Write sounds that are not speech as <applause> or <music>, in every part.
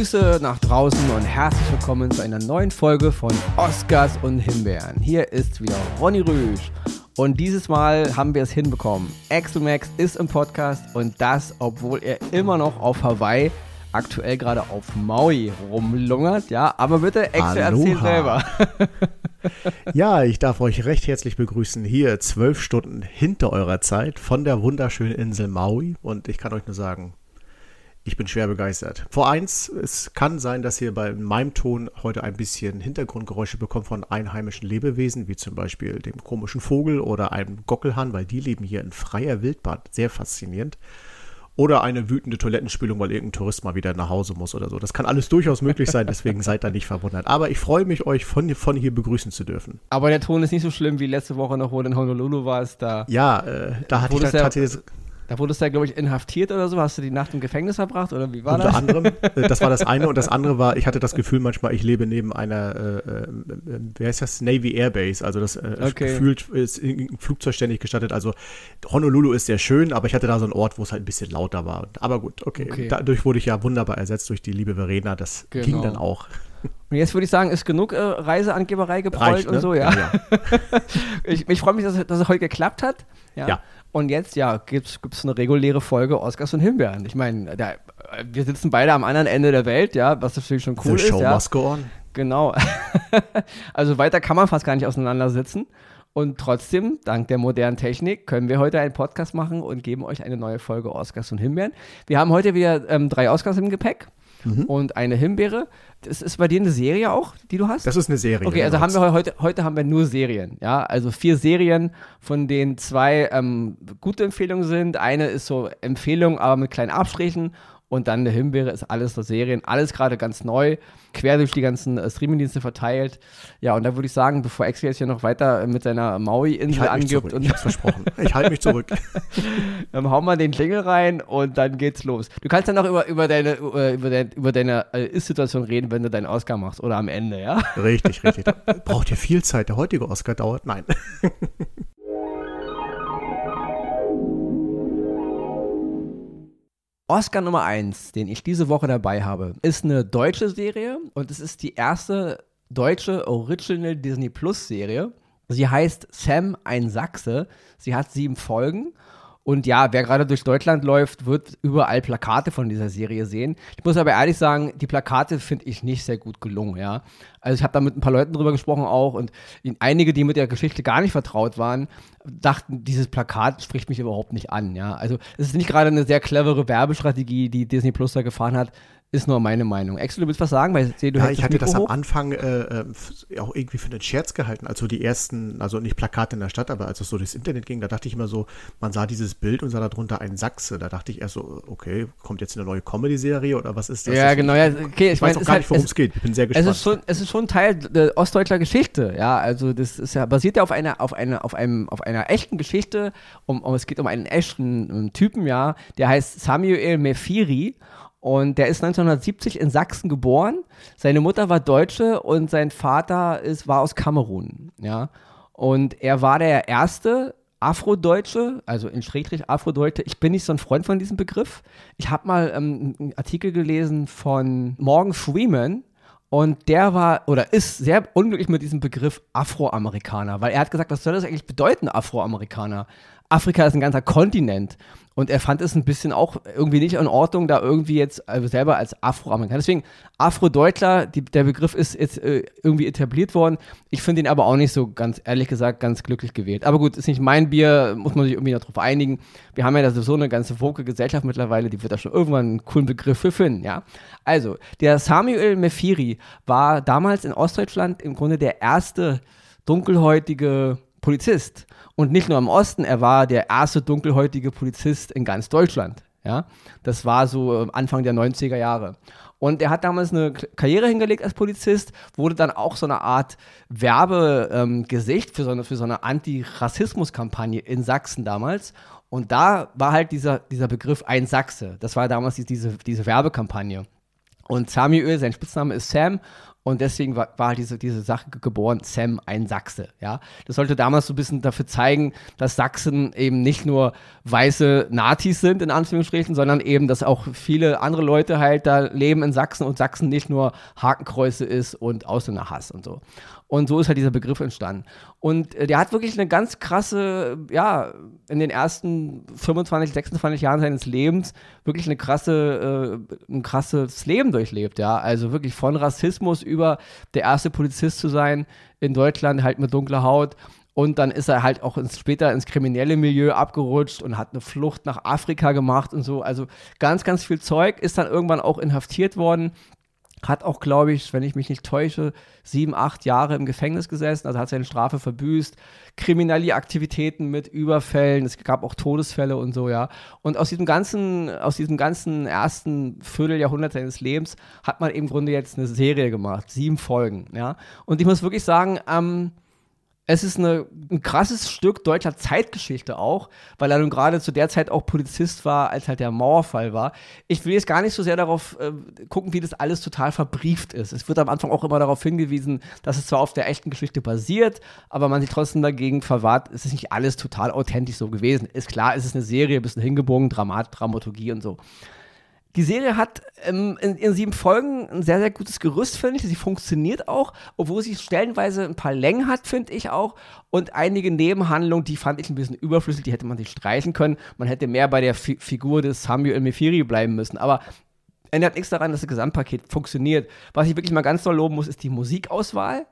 Grüße nach draußen und herzlich willkommen zu einer neuen Folge von Oscars und Himbeeren. Hier ist wieder Ronny Rüsch und dieses Mal haben wir es hinbekommen. Max ist im Podcast und das, obwohl er immer noch auf Hawaii, aktuell gerade auf Maui rumlungert. Ja, aber bitte, Axel, erzähl selber. <laughs> ja, ich darf euch recht herzlich begrüßen hier zwölf Stunden hinter eurer Zeit von der wunderschönen Insel Maui und ich kann euch nur sagen, ich bin schwer begeistert. Vor eins, es kann sein, dass ihr bei meinem Ton heute ein bisschen Hintergrundgeräusche bekommt von einheimischen Lebewesen, wie zum Beispiel dem komischen Vogel oder einem Gockelhahn, weil die leben hier in freier Wildbahn. Sehr faszinierend. Oder eine wütende Toilettenspülung, weil irgendein Tourist mal wieder nach Hause muss oder so. Das kann alles durchaus möglich sein, deswegen seid da nicht verwundert. Aber ich freue mich, euch von, von hier begrüßen zu dürfen. Aber der Ton ist nicht so schlimm wie letzte Woche noch, wo du in Honolulu warst. Da ja, äh, da hatte ich tatsächlich da wurdest du ja, glaube ich, inhaftiert oder so. Hast du die Nacht im Gefängnis verbracht oder wie war Unter das? Unter anderem. <laughs> Äh, das war das eine. Und das andere war, ich hatte das Gefühl manchmal, ich lebe neben einer, äh, äh, wie heißt das, Navy Airbase. Also das äh, okay. gefühlt ist ein Flugzeug ständig gestattet. Also Honolulu ist sehr schön, aber ich hatte da so einen Ort, wo es halt ein bisschen lauter war. Aber gut, okay. okay. Dadurch wurde ich ja wunderbar ersetzt durch die liebe Verena. Das genau. ging dann auch. Und jetzt würde ich sagen, ist genug äh, Reiseangeberei geprollt Reicht, ne? und so, ja. ja, ja. <laughs> ich, ich freue mich, dass, dass es heute geklappt hat. Ja. ja. Und jetzt, ja, gibt es eine reguläre Folge Oscars und Himbeeren. Ich meine, wir sitzen beide am anderen Ende der Welt, ja, was natürlich schon cool The ist. Show ja. must go on. Genau. <laughs> also weiter kann man fast gar nicht auseinandersitzen. Und trotzdem, dank der modernen Technik, können wir heute einen Podcast machen und geben euch eine neue Folge Oscars und Himbeeren. Wir haben heute wieder ähm, drei Oscars im Gepäck mhm. und eine Himbeere. Das ist bei dir eine Serie auch, die du hast? Das ist eine Serie. Okay, also haben wir heute, heute haben wir nur Serien, ja, also vier Serien, von denen zwei ähm, gute Empfehlungen sind. Eine ist so Empfehlung, aber mit kleinen Abstrichen und dann eine Himbeere ist alles so Serien, alles gerade ganz neu, quer durch die ganzen äh, Streamingdienste verteilt. Ja, und da würde ich sagen, bevor Exi jetzt hier noch weiter mit seiner Maui-Insel halt angibt. Und ich hab's versprochen. <laughs> Ich halte mich zurück. <laughs> dann hauen wir den Klingel rein und dann geht's los. Du kannst dann noch über, über deine, äh, über deine, über deine äh, Ist-Situation reden, wenn du deinen Oscar machst oder am Ende, ja? Richtig, richtig. braucht ja viel Zeit. Der heutige Oscar dauert. Nein. <laughs> Oscar Nummer 1, den ich diese Woche dabei habe, ist eine deutsche Serie und es ist die erste deutsche Original Disney Plus Serie. Sie heißt Sam ein Sachse. Sie hat sieben Folgen und ja, wer gerade durch Deutschland läuft, wird überall Plakate von dieser Serie sehen. Ich muss aber ehrlich sagen, die Plakate finde ich nicht sehr gut gelungen, ja. Also ich habe da mit ein paar Leuten drüber gesprochen auch und einige, die mit der Geschichte gar nicht vertraut waren, dachten, dieses Plakat spricht mich überhaupt nicht an, ja. Also es ist nicht gerade eine sehr clevere Werbestrategie, die Disney Plus da gefahren hat, ist nur meine Meinung. Axel, du willst was sagen? Weil ich sehe, du ja, ich hatte das am Anfang äh, äh auch irgendwie für einen Scherz gehalten. Also die ersten, also nicht Plakate in der Stadt, aber als es so durchs Internet ging, da dachte ich immer so, man sah dieses Bild und sah darunter einen Sachse. Da dachte ich erst so, okay, kommt jetzt eine neue Comedy-Serie oder was ist das? Ja, genau. Ja, okay, ich, ich weiß auch gar halt, nicht, worum es geht. Ich bin sehr gespannt. Es ist, schon, es ist schon Teil der ostdeutscher Geschichte. Ja, also das ist ja basiert ja auf einer, auf einer, auf einem, auf einer echten Geschichte. Um, um, es geht um einen echten um ähm, Typen, ja, der heißt Samuel Mefiri. Und der ist 1970 in Sachsen geboren. Seine Mutter war Deutsche und sein Vater ist, war aus Kamerun. Ja. Und er war der erste Afrodeutsche, also in Schrägstrich Afrodeutsche. Ich bin nicht so ein Freund von diesem Begriff. Ich habe mal ähm, einen Artikel gelesen von Morgan Freeman, und der war oder ist sehr unglücklich mit diesem Begriff Afroamerikaner, weil er hat gesagt, was soll das eigentlich bedeuten, Afroamerikaner? Afrika ist ein ganzer Kontinent. Und er fand es ein bisschen auch irgendwie nicht in Ordnung, da irgendwie jetzt also selber als Afroamerikaner. Deswegen, Afrodeutler, die, der Begriff ist jetzt äh, irgendwie etabliert worden. Ich finde ihn aber auch nicht so ganz, ehrlich gesagt, ganz glücklich gewählt. Aber gut, ist nicht mein Bier, muss man sich irgendwie darauf einigen. Wir haben ja da so eine ganze woke Gesellschaft mittlerweile, die wird da schon irgendwann einen coolen Begriff für finden, ja. Also, der Samuel Mefiri war damals in Ostdeutschland im Grunde der erste dunkelhäutige Polizist. Und nicht nur im Osten, er war der erste dunkelhäutige Polizist in ganz Deutschland. Ja, das war so ähm, Anfang der 90er Jahre. Und er hat damals eine Karriere hingelegt als Polizist, wurde dann auch so eine Art Werbegesicht ähm, für so eine, für so eine Antirassismus-Kampagne in Sachsen damals. Und da war halt dieser, dieser Begriff ein Sachse. Das war damals diese, diese Werbekampagne. Und Samuel, sein Spitzname ist Sam Und deswegen war, war diese, diese Sache geboren, Sam, ein Sachse. Ja? Das sollte damals so ein bisschen dafür zeigen, dass Sachsen eben nicht nur weiße Nazis sind, in Anführungsstrichen, sondern eben, dass auch viele andere Leute halt da leben in Sachsen und Sachsen nicht nur Hakenkreuze ist und Ausländerhass und so. Und so ist halt dieser Begriff entstanden. Und äh, der hat wirklich eine ganz krasse, ja, in den ersten 25, 26 Jahren seines Lebens wirklich eine krasse, äh, ein krasses Leben durchlebt, ja. Also wirklich von Rassismus über der erste Polizist zu sein in Deutschland, halt mit dunkler Haut. Und dann ist er halt auch ins, später ins kriminelle Milieu abgerutscht und hat eine Flucht nach Afrika gemacht und so. Also ganz, ganz viel Zeug, ist dann irgendwann auch inhaftiert worden hat auch, glaube ich, wenn ich mich nicht täusche, sieben, acht Jahre im Gefängnis gesessen, also hat seine Strafe verbüßt, kriminelle Aktivitäten mit Überfällen, es gab auch Todesfälle und so, ja. Und aus diesem ganzen, aus diesem ganzen ersten Vierteljahrhundert seines Lebens hat man im Grunde jetzt eine Serie gemacht, sieben Folgen, ja. Und ich muss wirklich sagen, ähm, es ist eine, ein krasses Stück deutscher Zeitgeschichte auch, weil er nun gerade zu der Zeit auch Polizist war, als halt der Mauerfall war. Ich will jetzt gar nicht so sehr darauf äh, gucken, wie das alles total verbrieft ist. Es wird am Anfang auch immer darauf hingewiesen, dass es zwar auf der echten Geschichte basiert, aber man sich trotzdem dagegen verwahrt, es ist nicht alles total authentisch so gewesen. Ist klar, es ist eine Serie, ein bisschen hingebogen, Dramat, Dramaturgie und so. Die Serie hat ähm, in ihren sieben Folgen ein sehr, sehr gutes Gerüst, finde ich. Sie funktioniert auch, obwohl sie stellenweise ein paar Längen hat, finde ich auch. Und einige Nebenhandlungen, die fand ich ein bisschen überflüssig, die hätte man sich streichen können. Man hätte mehr bei der Fi Figur des Samuel Mefiri bleiben müssen. Aber ändert nichts daran, dass das Gesamtpaket funktioniert. Was ich wirklich mal ganz doll loben muss, ist die Musikauswahl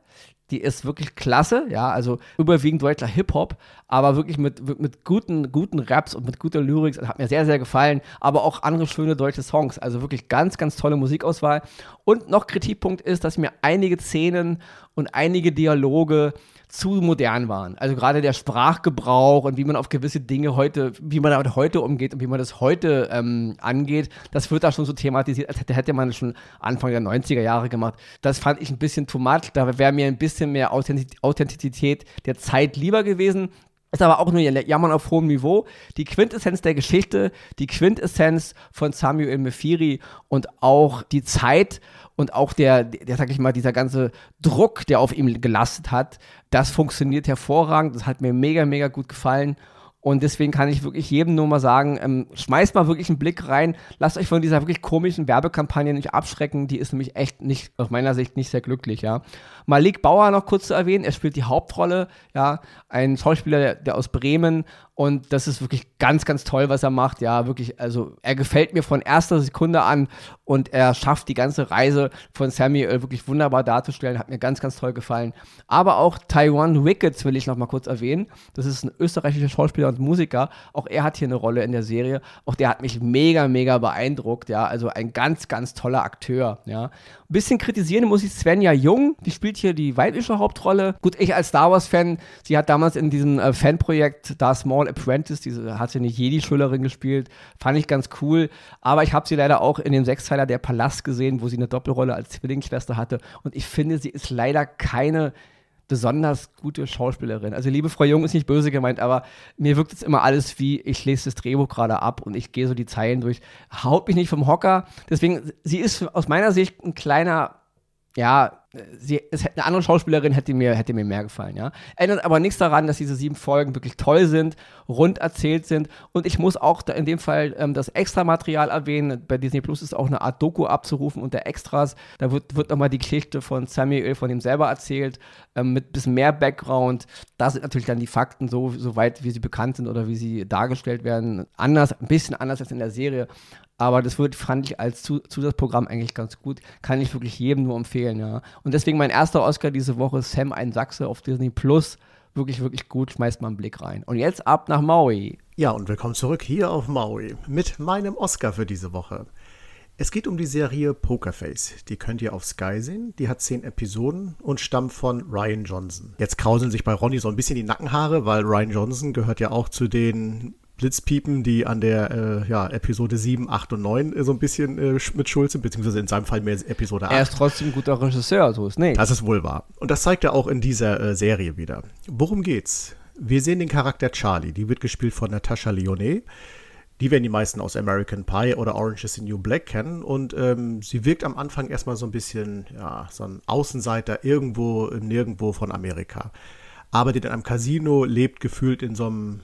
die ist wirklich klasse, ja, also überwiegend deutscher Hip-Hop, aber wirklich mit, mit guten, guten Raps und mit guter Lyrik, das hat mir sehr, sehr gefallen, aber auch andere schöne deutsche Songs, also wirklich ganz, ganz tolle Musikauswahl. Und noch Kritikpunkt ist, dass mir einige Szenen und einige Dialoge zu modern waren. Also gerade der Sprachgebrauch und wie man auf gewisse Dinge heute, wie man damit heute umgeht und wie man das heute ähm, angeht, das wird da schon so thematisiert, als hätte, hätte man das schon Anfang der 90er Jahre gemacht. Das fand ich ein bisschen too much. Da wäre mir ein bisschen mehr Authentizität der Zeit lieber gewesen. Ist aber auch nur Jammern auf hohem Niveau. Die Quintessenz der Geschichte, die Quintessenz von Samuel Mefiri und auch die Zeit und auch der, der, sag ich mal, dieser ganze Druck, der auf ihm gelastet hat, das funktioniert hervorragend. Das hat mir mega, mega gut gefallen. Und deswegen kann ich wirklich jedem nur mal sagen, ähm, schmeißt mal wirklich einen Blick rein, lasst euch von dieser wirklich komischen Werbekampagne nicht abschrecken, die ist nämlich echt nicht, aus meiner Sicht nicht sehr glücklich, ja. Malik Bauer noch kurz zu erwähnen, er spielt die Hauptrolle, ja, ein Schauspieler, der, der aus Bremen und das ist wirklich ganz, ganz toll, was er macht. Ja, wirklich, also er gefällt mir von erster Sekunde an und er schafft die ganze Reise von Samuel wirklich wunderbar darzustellen. Hat mir ganz, ganz toll gefallen. Aber auch Taiwan Wickets will ich noch mal kurz erwähnen. Das ist ein österreichischer Schauspieler und Musiker. Auch er hat hier eine Rolle in der Serie. Auch der hat mich mega, mega beeindruckt. Ja, also ein ganz, ganz toller Akteur. Ja, ein bisschen kritisieren muss ich Svenja Jung. Die spielt hier die weibliche Hauptrolle. Gut, ich als Star Wars-Fan, sie hat damals in diesem äh, Fanprojekt Da Small Apprentice, diese hat sie eine Jedi-Schülerin gespielt, fand ich ganz cool. Aber ich habe sie leider auch in dem Sechsteiler Der Palast gesehen, wo sie eine Doppelrolle als Zwillingsschwester hatte. Und ich finde, sie ist leider keine besonders gute Schauspielerin. Also liebe Frau Jung ist nicht böse gemeint, aber mir wirkt es immer alles wie, ich lese das Drehbuch gerade ab und ich gehe so die Zeilen durch. Haut mich nicht vom Hocker. Deswegen, sie ist aus meiner Sicht ein kleiner ja, sie, es, eine andere Schauspielerin hätte mir, hätte mir mehr gefallen, ja. Ändert aber nichts daran, dass diese sieben Folgen wirklich toll sind, rund erzählt sind. Und ich muss auch in dem Fall ähm, das Extra-Material erwähnen. Bei Disney Plus ist auch eine Art Doku abzurufen unter Extras. Da wird, wird nochmal die Geschichte von Samuel, von ihm selber erzählt, ähm, mit ein bisschen mehr Background. Da sind natürlich dann die Fakten so, so weit, wie sie bekannt sind oder wie sie dargestellt werden, anders, ein bisschen anders als in der Serie. Aber das wird, fand ich als Zusatzprogramm eigentlich ganz gut. Kann ich wirklich jedem nur empfehlen, ja. Und deswegen mein erster Oscar diese Woche, Sam ein Sachse auf Disney Plus. Wirklich, wirklich gut. Schmeißt mal einen Blick rein. Und jetzt ab nach Maui. Ja, und willkommen zurück hier auf Maui mit meinem Oscar für diese Woche. Es geht um die Serie Pokerface. Die könnt ihr auf Sky sehen. Die hat zehn Episoden und stammt von Ryan Johnson. Jetzt krauseln sich bei Ronny so ein bisschen die Nackenhaare, weil Ryan Johnson gehört ja auch zu den Blitzpiepen, die an der äh, ja, Episode 7, 8 und 9 äh, so ein bisschen äh, mit schuld sind, beziehungsweise in seinem Fall mehr Episode 8. Er ist trotzdem ein guter Regisseur, so ist nicht. Das ist wohl wahr. Und das zeigt er auch in dieser äh, Serie wieder. Worum geht's? Wir sehen den Charakter Charlie, die wird gespielt von Natascha Lyonnais. Die werden die meisten aus American Pie oder Orange is the New Black kennen. Und ähm, sie wirkt am Anfang erstmal so ein bisschen, ja, so ein Außenseiter irgendwo im Nirgendwo von Amerika. Arbeitet in einem Casino, lebt gefühlt in so einem,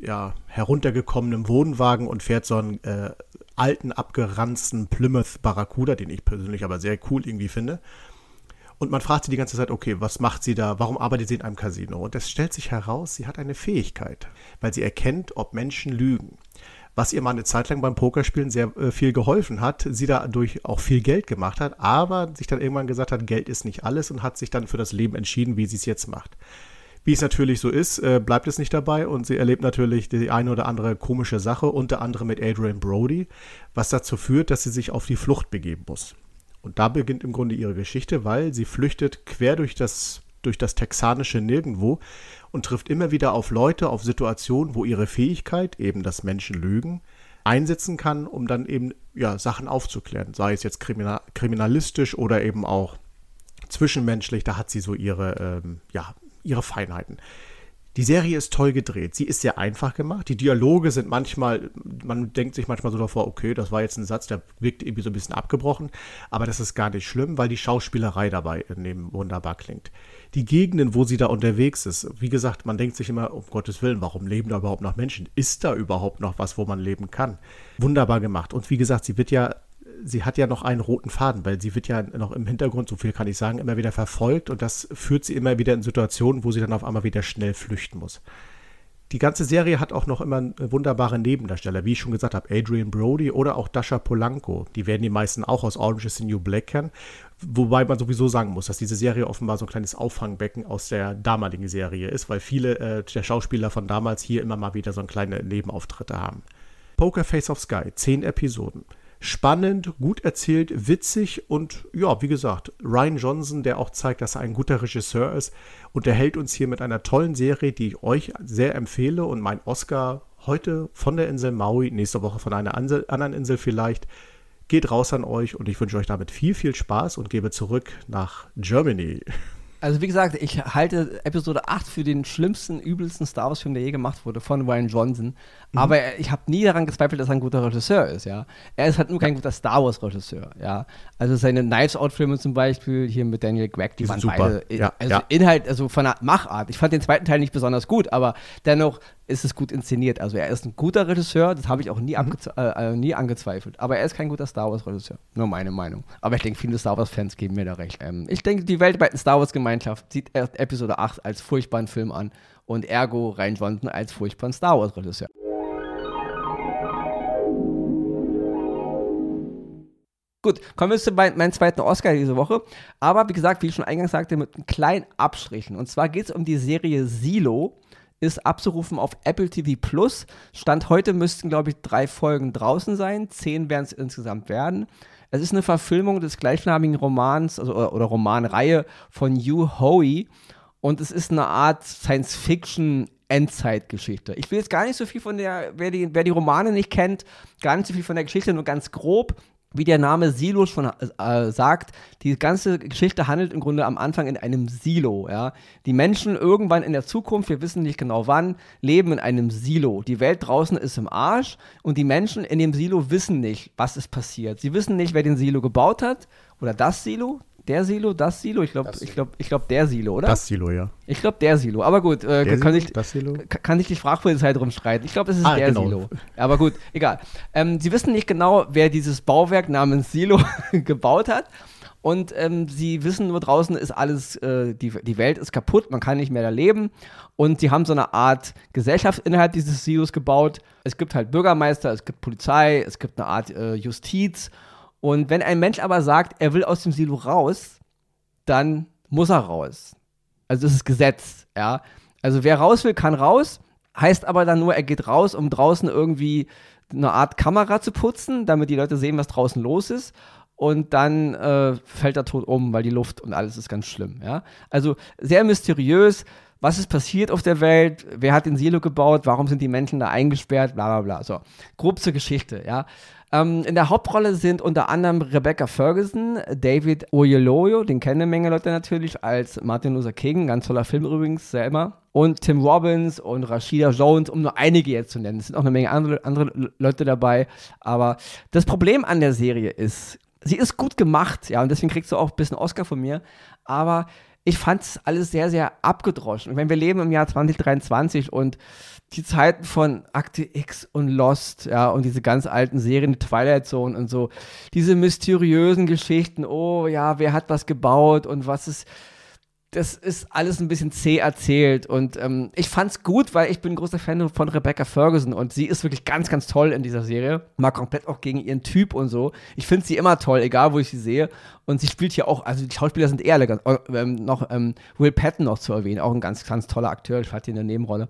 ja, heruntergekommenen Wohnwagen und fährt so einen äh, alten, abgeranzten Plymouth Barracuda, den ich persönlich aber sehr cool irgendwie finde. Und man fragt sie die ganze Zeit, okay, was macht sie da? Warum arbeitet sie in einem Casino? Und es stellt sich heraus, sie hat eine Fähigkeit, weil sie erkennt, ob Menschen lügen. Was ihr mal eine Zeit lang beim Pokerspielen sehr äh, viel geholfen hat, sie dadurch auch viel Geld gemacht hat, aber sich dann irgendwann gesagt hat, Geld ist nicht alles und hat sich dann für das Leben entschieden, wie sie es jetzt macht. Wie es natürlich so ist, äh, bleibt es nicht dabei und sie erlebt natürlich die eine oder andere komische Sache, unter anderem mit Adrian Brody, was dazu führt, dass sie sich auf die Flucht begeben muss. Und da beginnt im Grunde ihre Geschichte, weil sie flüchtet quer durch das, durch das texanische Nirgendwo und trifft immer wieder auf Leute, auf Situationen, wo ihre Fähigkeit, eben das Menschen lügen, einsetzen kann, um dann eben ja, Sachen aufzuklären. Sei es jetzt kriminal, kriminalistisch oder eben auch zwischenmenschlich, da hat sie so ihre, ähm, ja, ihre Feinheiten. Die Serie ist toll gedreht. Sie ist sehr einfach gemacht. Die Dialoge sind manchmal, man denkt sich manchmal so davor, okay, das war jetzt ein Satz, der wirkt irgendwie so ein bisschen abgebrochen. Aber das ist gar nicht schlimm, weil die Schauspielerei dabei neben wunderbar klingt. Die Gegenden, wo sie da unterwegs ist, wie gesagt, man denkt sich immer, um Gottes Willen, warum leben da überhaupt noch Menschen? Ist da überhaupt noch was, wo man leben kann? Wunderbar gemacht. Und wie gesagt, sie wird ja sie hat ja noch einen roten Faden, weil sie wird ja noch im Hintergrund, so viel kann ich sagen, immer wieder verfolgt und das führt sie immer wieder in Situationen, wo sie dann auf einmal wieder schnell flüchten muss. Die ganze Serie hat auch noch immer wunderbare Nebendarsteller, wie ich schon gesagt habe, Adrian Brody oder auch Dasha Polanco. Die werden die meisten auch aus Orange is the New Black kennen. Wobei man sowieso sagen muss, dass diese Serie offenbar so ein kleines Auffangbecken aus der damaligen Serie ist, weil viele äh, der Schauspieler von damals hier immer mal wieder so kleine Nebenauftritte haben. Poker Face of Sky, zehn Episoden spannend, gut erzählt, witzig und ja, wie gesagt, Ryan Johnson, der auch zeigt, dass er ein guter Regisseur ist, unterhält uns hier mit einer tollen Serie, die ich euch sehr empfehle und mein Oscar heute von der Insel Maui, nächste Woche von einer anderen Insel vielleicht, geht raus an euch und ich wünsche euch damit viel, viel Spaß und gebe zurück nach Germany. Also wie gesagt, ich halte Episode 8 für den schlimmsten, übelsten Star Wars-Film, der je gemacht wurde, von Ryan Johnson. Mhm. Aber ich habe nie daran gezweifelt, dass er ein guter Regisseur ist, ja. Er ist halt nur kein guter Star Wars-Regisseur, ja. Also seine Knives Out-Filme zum Beispiel, hier mit Daniel Gregg, die, die waren super. beide, ja, also ja. Inhalt, also von der Machart. Ich fand den zweiten Teil nicht besonders gut, aber dennoch ist es gut inszeniert. Also er ist ein guter Regisseur, das habe ich auch nie, mhm. äh, äh, nie angezweifelt. Aber er ist kein guter Star Wars-Regisseur. Nur meine Meinung. Aber ich denke, viele Star Wars-Fans geben mir da recht. Ähm, ich denke, die weltweite Star Wars-Gemeinschaft sieht Episode 8 als furchtbaren Film an und ergo Ryan Johnson als furchtbaren Star Wars-Regisseur. Gut, kommen wir zu meinem zweiten Oscar diese Woche. Aber wie gesagt, wie ich schon eingangs sagte, mit einem kleinen Abstrichen. Und zwar geht es um die Serie Silo ist abzurufen auf Apple TV Plus. Stand heute müssten, glaube ich, drei Folgen draußen sein. Zehn werden es insgesamt werden. Es ist eine Verfilmung des gleichnamigen Romans also, oder, oder Romanreihe von Hugh Howey. Und es ist eine Art Science-Fiction Endzeitgeschichte. Ich will jetzt gar nicht so viel von der, wer die, wer die Romane nicht kennt, gar nicht so viel von der Geschichte, nur ganz grob wie der Name Silo schon äh, sagt, die ganze Geschichte handelt im Grunde am Anfang in einem Silo. Ja? Die Menschen irgendwann in der Zukunft, wir wissen nicht genau wann, leben in einem Silo. Die Welt draußen ist im Arsch und die Menschen in dem Silo wissen nicht, was ist passiert. Sie wissen nicht, wer den Silo gebaut hat oder das Silo, der Silo, das Silo? Ich glaube, ich glaube, ich glaube der Silo, oder? Das Silo, ja. Ich glaube der Silo. Aber gut, äh, kann, Silo, ich, das Silo? kann ich die Sprachpolizei drum streiten. Ich glaube, es ist ah, der genau. Silo. Aber gut, egal. Ähm, sie wissen nicht genau, wer dieses Bauwerk namens Silo <laughs> gebaut hat. Und ähm, sie wissen nur draußen ist alles, äh, die, die Welt ist kaputt, man kann nicht mehr da leben. Und sie haben so eine Art Gesellschaft innerhalb dieses Silos gebaut. Es gibt halt Bürgermeister, es gibt Polizei, es gibt eine Art äh, Justiz. Und wenn ein Mensch aber sagt, er will aus dem Silo raus, dann muss er raus. Also das ist Gesetz, ja. Also wer raus will, kann raus, heißt aber dann nur, er geht raus, um draußen irgendwie eine Art Kamera zu putzen, damit die Leute sehen, was draußen los ist. Und dann äh, fällt er tot um, weil die Luft und alles ist ganz schlimm. Ja? Also sehr mysteriös. Was ist passiert auf der Welt? Wer hat den Silo gebaut? Warum sind die Menschen da eingesperrt? Bla bla bla. So, grob zur Geschichte. Ja? Ähm, in der Hauptrolle sind unter anderem Rebecca Ferguson, David Oyelowo, den kennen eine Menge Leute natürlich, als Martin Luther King, ganz toller Film übrigens, selber. Und Tim Robbins und Rashida Jones, um nur einige jetzt zu nennen. Es sind auch eine Menge andere, andere Leute dabei. Aber das Problem an der Serie ist, sie ist gut gemacht, ja, und deswegen kriegst du auch ein bisschen Oscar von mir. Aber ich fand es alles sehr, sehr abgedroschen. Ich meine, wir leben im Jahr 2023 und die Zeiten von Akte X und Lost, ja, und diese ganz alten Serien, Twilight Zone und so, diese mysteriösen Geschichten, oh ja, wer hat was gebaut und was ist, das ist alles ein bisschen zäh erzählt und ähm, ich fand's gut, weil ich bin großer Fan von Rebecca Ferguson und sie ist wirklich ganz, ganz toll in dieser Serie. Mal komplett auch gegen ihren Typ und so. Ich finde sie immer toll, egal wo ich sie sehe. Und sie spielt hier auch, also die Schauspieler sind eher ganz, ähm, noch ähm, Will Patton noch zu erwähnen, auch ein ganz, ganz toller Akteur. Ich hatte hier eine Nebenrolle.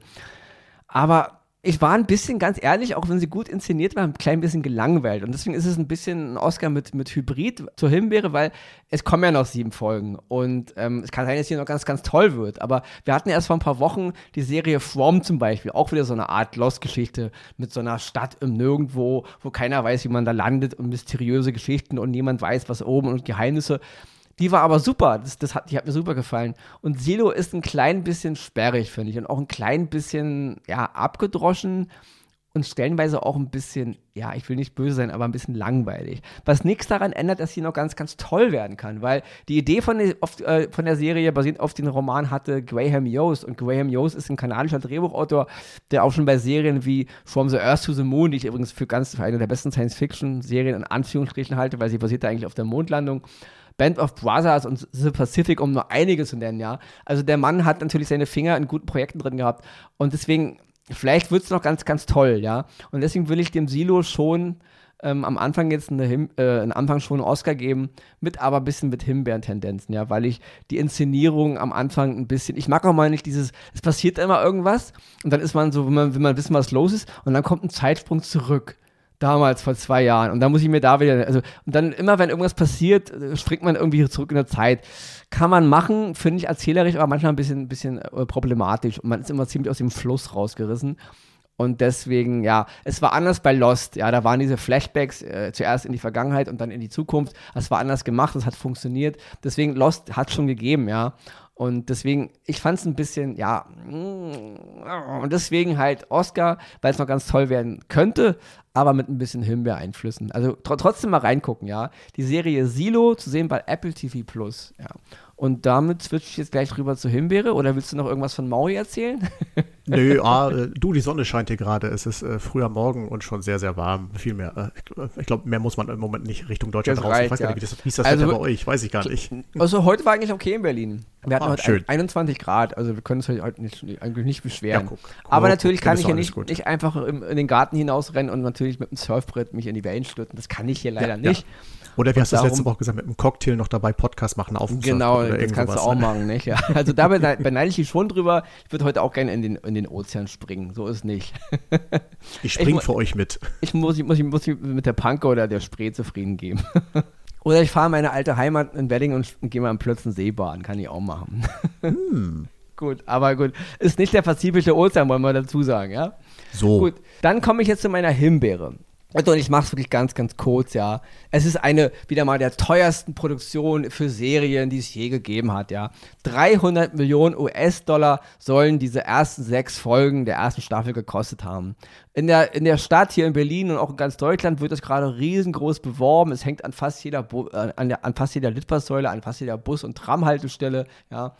Aber ich war ein bisschen, ganz ehrlich, auch wenn sie gut inszeniert war, ein klein bisschen gelangweilt. Und deswegen ist es ein bisschen ein Oscar mit, mit Hybrid zur Himbeere, weil es kommen ja noch sieben Folgen. Und ähm, es kann sein, dass hier noch ganz, ganz toll wird. Aber wir hatten erst vor ein paar Wochen die Serie From zum Beispiel. Auch wieder so eine Art Lost-Geschichte mit so einer Stadt im Nirgendwo, wo keiner weiß, wie man da landet und mysteriöse Geschichten und niemand weiß, was oben und Geheimnisse. Die war aber super. Das, das hat, die hat mir super gefallen. Und Silo ist ein klein bisschen sperrig, finde ich. Und auch ein klein bisschen, ja, abgedroschen und stellenweise auch ein bisschen, ja, ich will nicht böse sein, aber ein bisschen langweilig. Was nichts daran ändert, dass sie noch ganz, ganz toll werden kann, weil die Idee von der, auf, äh, von der Serie basiert auf den Roman hatte Graham Yost und Graham Yost ist ein kanadischer Drehbuchautor, der auch schon bei Serien wie From the Earth to the Moon, die ich übrigens für ganz für eine der besten Science-Fiction-Serien in Anführungsstrichen halte, weil sie basiert eigentlich auf der Mondlandung, Band of Brothers und The Pacific, um nur einige zu nennen, ja. Also der Mann hat natürlich seine Finger in guten Projekten drin gehabt und deswegen, vielleicht wird es noch ganz, ganz toll, ja. Und deswegen will ich dem Silo schon ähm, am Anfang jetzt eine äh, am Anfang schon einen Oscar geben, mit aber ein bisschen mit Himbeeren-Tendenzen, ja, weil ich die Inszenierung am Anfang ein bisschen, ich mag auch mal nicht dieses, es passiert immer irgendwas und dann ist man so, will man, will man wissen, was los ist und dann kommt ein Zeitsprung zurück damals vor zwei Jahren. Und da muss ich mir da wieder, also, und dann immer, wenn irgendwas passiert, springt man irgendwie zurück in der Zeit. Kann man machen, finde ich erzählerisch, aber manchmal ein bisschen, bisschen äh, problematisch. Und man ist immer ziemlich aus dem Fluss rausgerissen. Und deswegen, ja, es war anders bei Lost. Ja, da waren diese Flashbacks äh, zuerst in die Vergangenheit und dann in die Zukunft. Es war anders gemacht, es hat funktioniert. Deswegen, Lost hat schon gegeben, ja. Und deswegen, ich fand es ein bisschen, ja, mm, und deswegen halt Oscar, weil es noch ganz toll werden könnte, aber mit ein bisschen Himbeereinflüssen. Also tr trotzdem mal reingucken, ja. Die Serie Silo zu sehen bei Apple TV Plus, ja. Und damit switche ich jetzt gleich rüber zu Himbeere oder willst du noch irgendwas von Maui erzählen? <laughs> Nö, ah, äh, du, die Sonne scheint hier gerade. Es ist äh, früher Morgen und schon sehr, sehr warm. Viel mehr. Äh, ich glaube, mehr muss man im Moment nicht Richtung Deutschland raus. ich weiß gar nicht, wie, das, wie ist das also, Wetter bei euch? Weiß ich gar nicht. <laughs> Also heute war eigentlich okay in Berlin. Wir hatten ah, heute schön. 21 Grad, also wir können uns heute nicht, eigentlich nicht beschweren. Ja, guck, guck, Aber natürlich kann ich hier nicht, nicht einfach im, in den Garten hinausrennen und natürlich mit dem Surfbrett mich in die Wellen stürzen. Das kann ich hier leider ja, nicht. Oder hast du es letzte Woche gesagt, mit einem Cocktail noch dabei Podcast machen auf dem Genau, das kannst du auch ne? machen, nicht? Ja. Also da <laughs> beneide ich dich schon drüber. Ich würde heute auch gerne in den, in den Ozean springen. So ist nicht. <laughs> ich springe für euch mit. Ich muss, ich muss, ich muss mit der Panke oder der Spree zufrieden geben. <laughs> Oder ich fahre meine alte Heimat in Wedding und, und gehe mal am Plötzensee baden. Kann ich auch machen. Hm. gut, aber gut. Ist nicht der pazifische Ozean, wollen wir dazu sagen, ja? So. Gut, dann komme ich jetzt zu meiner Himbeere. Und ich mache es wirklich ganz, ganz kurz, ja. Es ist eine, wieder mal der teuersten Produktion für Serien, die es je gegeben hat, ja. 300 Millionen US-Dollar sollen diese ersten sechs Folgen der ersten Staffel gekostet haben. In der, in der Stadt hier in Berlin und auch in ganz Deutschland wird das gerade riesengroß beworben. Es hängt an fast jeder, Bu äh, an, der, an fast jeder Litfaßsäule, an fast jeder Bus- und Tramhaltestelle, ja.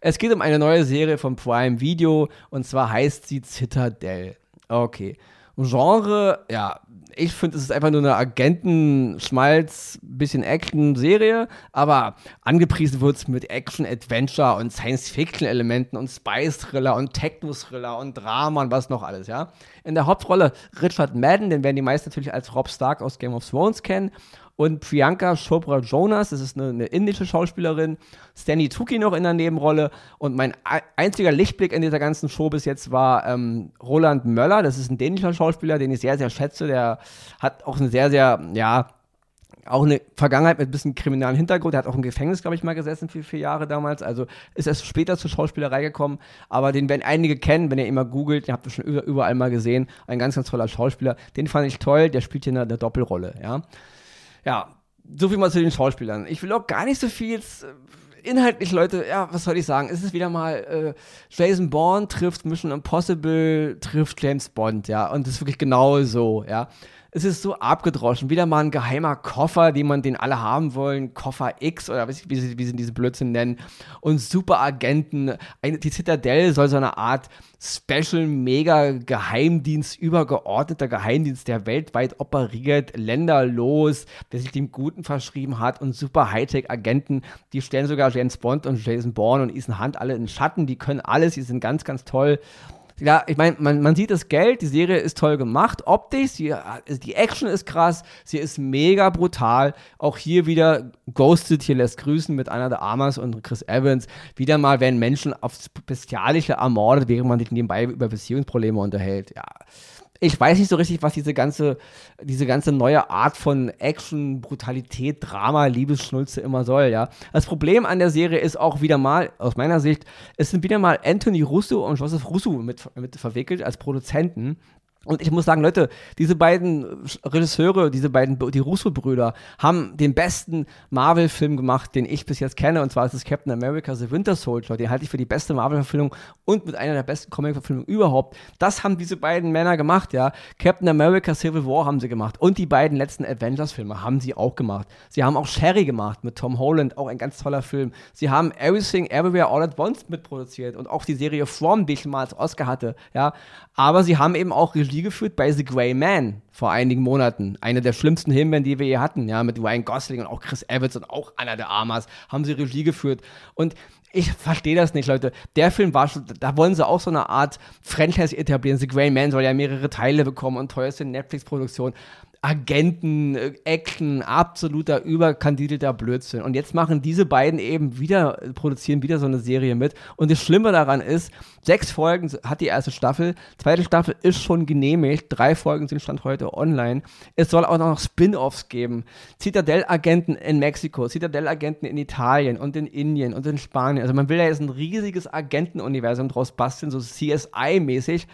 Es geht um eine neue Serie von Prime Video und zwar heißt sie Citadel. Okay. Genre, ja, ich finde, es ist einfach nur eine Agenten-Schmalz, bisschen Action-Serie, aber angepriesen wird es mit Action-Adventure und Science-Fiction-Elementen und Spice-Thriller und Techno-Thriller und Drama und was noch alles, ja. In der Hauptrolle Richard Madden, den werden die meisten natürlich als Rob Stark aus Game of Thrones kennen und Priyanka Chopra Jonas, das ist eine, eine, indische Schauspielerin, Stanley Tuki noch in der Nebenrolle und mein einziger Lichtblick in dieser ganzen Show bis jetzt war ähm, Roland Möller, das ist ein dänischer Schauspieler, den ich sehr, sehr schätze, der hat auch eine sehr, sehr, ja, auch eine Vergangenheit mit ein bisschen kriminalen Hintergrund. Er hat auch im Gefängnis, glaube ich, mal gesessen für vier Jahre damals. Also ist erst später zur Schauspielerei gekommen. Aber den werden einige kennen, wenn ihr mal googelt. Den habt ihr schon überall mal gesehen. Ein ganz, ganz toller Schauspieler. Den fand ich toll. Der spielt hier eine, eine Doppelrolle. Ja. Ja, so viel mal zu den Schauspielern. Ich will auch gar nicht so viel jetzt äh, inhaltlich, Leute, ja, was soll ich sagen? Es ist wieder mal äh, Jason Bourne trifft Mission Impossible, trifft James Bond, ja. Und das ist wirklich genau so, ja es ist so abgedroschen. Wieder mal ein geheimer Koffer, den man den alle haben wollen. Koffer X oder weiß ich, wie sie, wie sie diesen Blödsinn nennen. Und Superagenten. Die Zitadelle soll so eine Art Special Mega Geheimdienst, übergeordneter Geheimdienst, der weltweit operiert, länderlos, der sich dem Guten verschrieben hat und super Hightech Agenten, die stellen sogar James Bond und Jason Bourne und Ethan Hunt alle in Schatten, die können alles, die sind ganz, ganz toll ja, ich meine, man, man sieht das Geld, die Serie ist toll gemacht, optisch, die, die Action ist krass, sie ist mega brutal. Auch hier wieder Ghosted, hier lässt grüßen mit einer der Armas und Chris Evans. Wieder mal werden Menschen aufs Bestialische ermordet, während man sich nebenbei über Beziehungsprobleme unterhält. Ja, ich weiß nicht so richtig, was diese ganze, diese ganze neue Art von Action, Brutalität, Drama, Liebesschnulze immer soll, ja. Das Problem an der Serie ist auch wieder mal, aus meiner Sicht, es sind wieder mal Anthony Russo und Joseph Russo mit, mit verwickelt als Produzenten. Und ich muss sagen, Leute, diese beiden Regisseure, diese beiden, die Russo-Brüder, haben den besten Marvel-Film gemacht, den ich bis jetzt kenne, und zwar ist es Captain America The Winter Soldier. Den halte ich für die beste Marvel-Verfilmung und mit einer der besten Comic-Verfilmungen überhaupt. Das haben diese beiden Männer gemacht, ja. Captain America Civil War haben sie gemacht. Und die beiden letzten Avengers-Filme haben sie auch gemacht. Sie haben auch Sherry gemacht mit Tom Holland, auch ein ganz toller Film. Sie haben Everything Everywhere All at Once mitproduziert und auch die Serie From, die ich mal als Oscar hatte, ja. Aber sie haben eben auch Regie Regie geführt bei The Grey Man vor einigen Monaten. Eine der schlimmsten Himbeeren, die wir je hatten, ja, mit Ryan Gosling und auch Chris Evans und auch Anna de Armas haben sie Regie geführt. Und ich verstehe das nicht, Leute. Der Film war schon, da wollen sie auch so eine Art Franchise etablieren. The Grey Man soll ja mehrere Teile bekommen und teuerste Netflix-Produktion. Agenten, äh, Action, absoluter überkandidelter Blödsinn. Und jetzt machen diese beiden eben wieder, produzieren wieder so eine Serie mit. Und das Schlimme daran ist, sechs Folgen hat die erste Staffel, zweite Staffel ist schon genehmigt, drei Folgen sind Stand heute online. Es soll auch noch Spin-offs geben. Citadel-Agenten in Mexiko, Citadel-Agenten in Italien und in Indien und in Spanien. Also man will ja jetzt ein riesiges Agentenuniversum draus basteln, so CSI-mäßig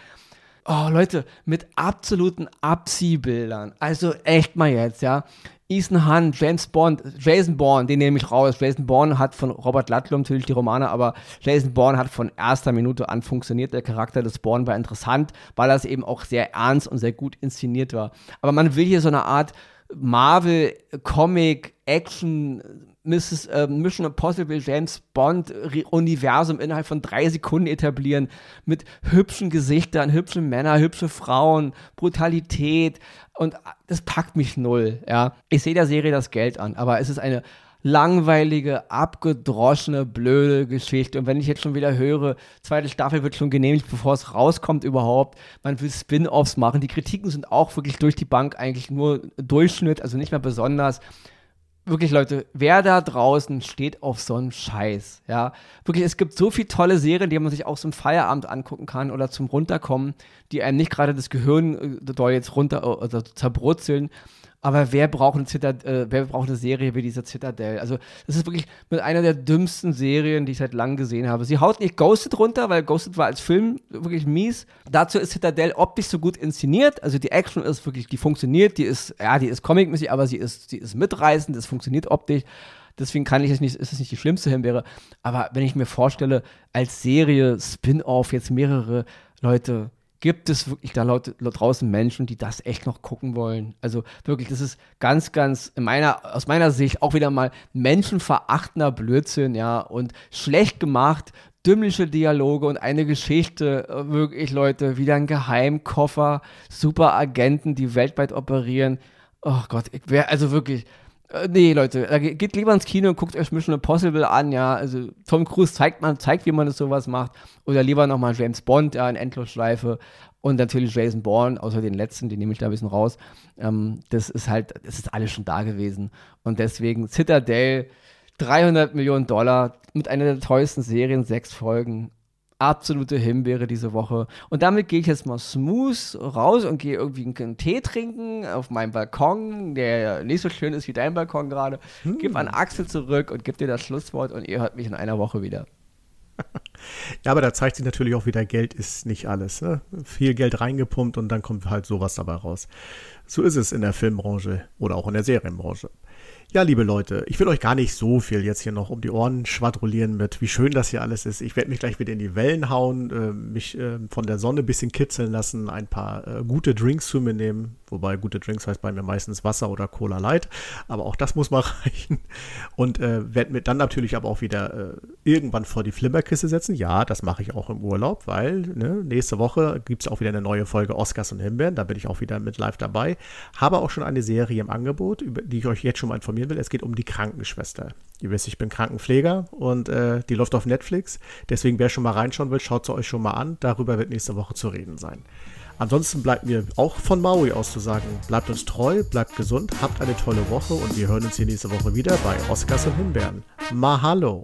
oh Leute, mit absoluten Abziehbildern. Also echt mal jetzt, ja. Ethan Hunt, James Bond, Jason Bourne, den nehme ich raus. Jason Bourne hat von Robert Ludlum natürlich die Romane, aber Jason Bourne hat von erster Minute an funktioniert. Der Charakter des Bourne war interessant, weil das eben auch sehr ernst und sehr gut inszeniert war. Aber man will hier so eine Art Marvel Comic Action Mrs., äh, Mission Impossible James Bond Universum innerhalb von drei Sekunden etablieren mit hübschen Gesichtern, hübschen Männern, hübsche Frauen, Brutalität und das packt mich null, ja. Ich sehe der Serie das Geld an, aber es ist eine langweilige, abgedroschene, blöde Geschichte. Und wenn ich jetzt schon wieder höre, zweite Staffel wird schon genehmigt, bevor es rauskommt überhaupt, man will Spin-offs machen. Die Kritiken sind auch wirklich durch die Bank eigentlich nur Durchschnitt, also nicht mehr besonders wirklich, Leute, wer da draußen steht auf so einen Scheiß, ja. Wirklich, es gibt so viele tolle Serien, die man sich auch zum Feierabend angucken kann oder zum Runterkommen, die einem nicht gerade das Gehirn äh, da jetzt runter, äh, also zerbrutzeln. Aber wer braucht eine, Zitad äh, wer braucht eine Serie wie diese Citadel? Also, das ist wirklich mit einer der dümmsten Serien, die ich seit langem gesehen habe. Sie haut nicht Ghosted runter, weil Ghosted war als Film wirklich mies. Dazu ist Citadel optisch so gut inszeniert. Also, die Action ist wirklich, die funktioniert, die ist, ja, die ist comicmäßig, aber sie ist, sie ist mitreißend, es funktioniert optisch. Deswegen kann ich es nicht, ist es nicht die schlimmste Himbeere. Aber wenn ich mir vorstelle, als Serie, Spin-off, jetzt mehrere Leute, gibt es wirklich da Leute draußen Menschen, die das echt noch gucken wollen. Also wirklich, das ist ganz, ganz in meiner, aus meiner Sicht auch wieder mal menschenverachtender Blödsinn, ja, und schlecht gemacht, dümmliche Dialoge und eine Geschichte, äh, wirklich Leute, wieder ein Geheimkoffer, super Agenten, die weltweit operieren. Oh Gott, ich wäre also wirklich, nee, Leute, geht lieber ins Kino und guckt euch Mission Impossible an, ja. Also Tom Cruise zeigt man, zeigt, wie man das sowas macht. Oder lieber nochmal James Bond, ja, in Endlosschleife. Und natürlich Jason Bourne, außer den letzten, den nehme ich da ein bisschen raus. Ähm, das ist halt, das ist alles schon da gewesen. Und deswegen Citadel, 300 Millionen Dollar mit einer der teuersten Serien, sechs Folgen. Absolute Himbeere diese Woche. Und damit gehe ich jetzt mal smooth raus und gehe irgendwie einen Tee trinken auf meinem Balkon, der nicht so schön ist wie dein Balkon gerade. Hm. Gib an Axel zurück und gib dir das Schlusswort und ihr hört mich in einer Woche wieder. <laughs> Ja, aber da zeigt sich natürlich auch wieder, Geld ist nicht alles. Ne? Viel Geld reingepumpt und dann kommt halt sowas dabei raus. So ist es in der Filmbranche oder auch in der Serienbranche. Ja, liebe Leute, ich will euch gar nicht so viel jetzt hier noch um die Ohren schwadronieren mit, wie schön das hier alles ist. Ich werde mich gleich wieder in die Wellen hauen, äh, mich äh, von der Sonne ein bisschen kitzeln lassen, ein paar äh, gute Drinks zu mir nehmen. Wobei gute Drinks heißt bei mir meistens Wasser oder Cola Light. Aber auch das muss mal <laughs> reichen. Und äh, werde mir dann natürlich aber auch wieder äh, irgendwann vor die Flimmerkiste setzen. Ja, das mache ich auch im Urlaub, weil ne, nächste Woche gibt es auch wieder eine neue Folge Oscars und Himbeeren. Da bin ich auch wieder mit live dabei. Habe auch schon eine Serie im Angebot, über die ich euch jetzt schon mal informieren informieren will. Es geht um die Krankenschwester. Ihr wisst, ich bin Krankenpfleger und äh, die läuft auf Netflix. Deswegen, wer schon mal reinschauen will, schaut sie euch schon mal an. Darüber wird nächste Woche zu reden sein. Ansonsten bleibt mir auch von Maui aus zu sagen, bleibt uns treu, bleibt gesund, habt eine tolle Woche und wir hören uns hier nächste Woche wieder bei Oscars und Himbeeren. Mahalo!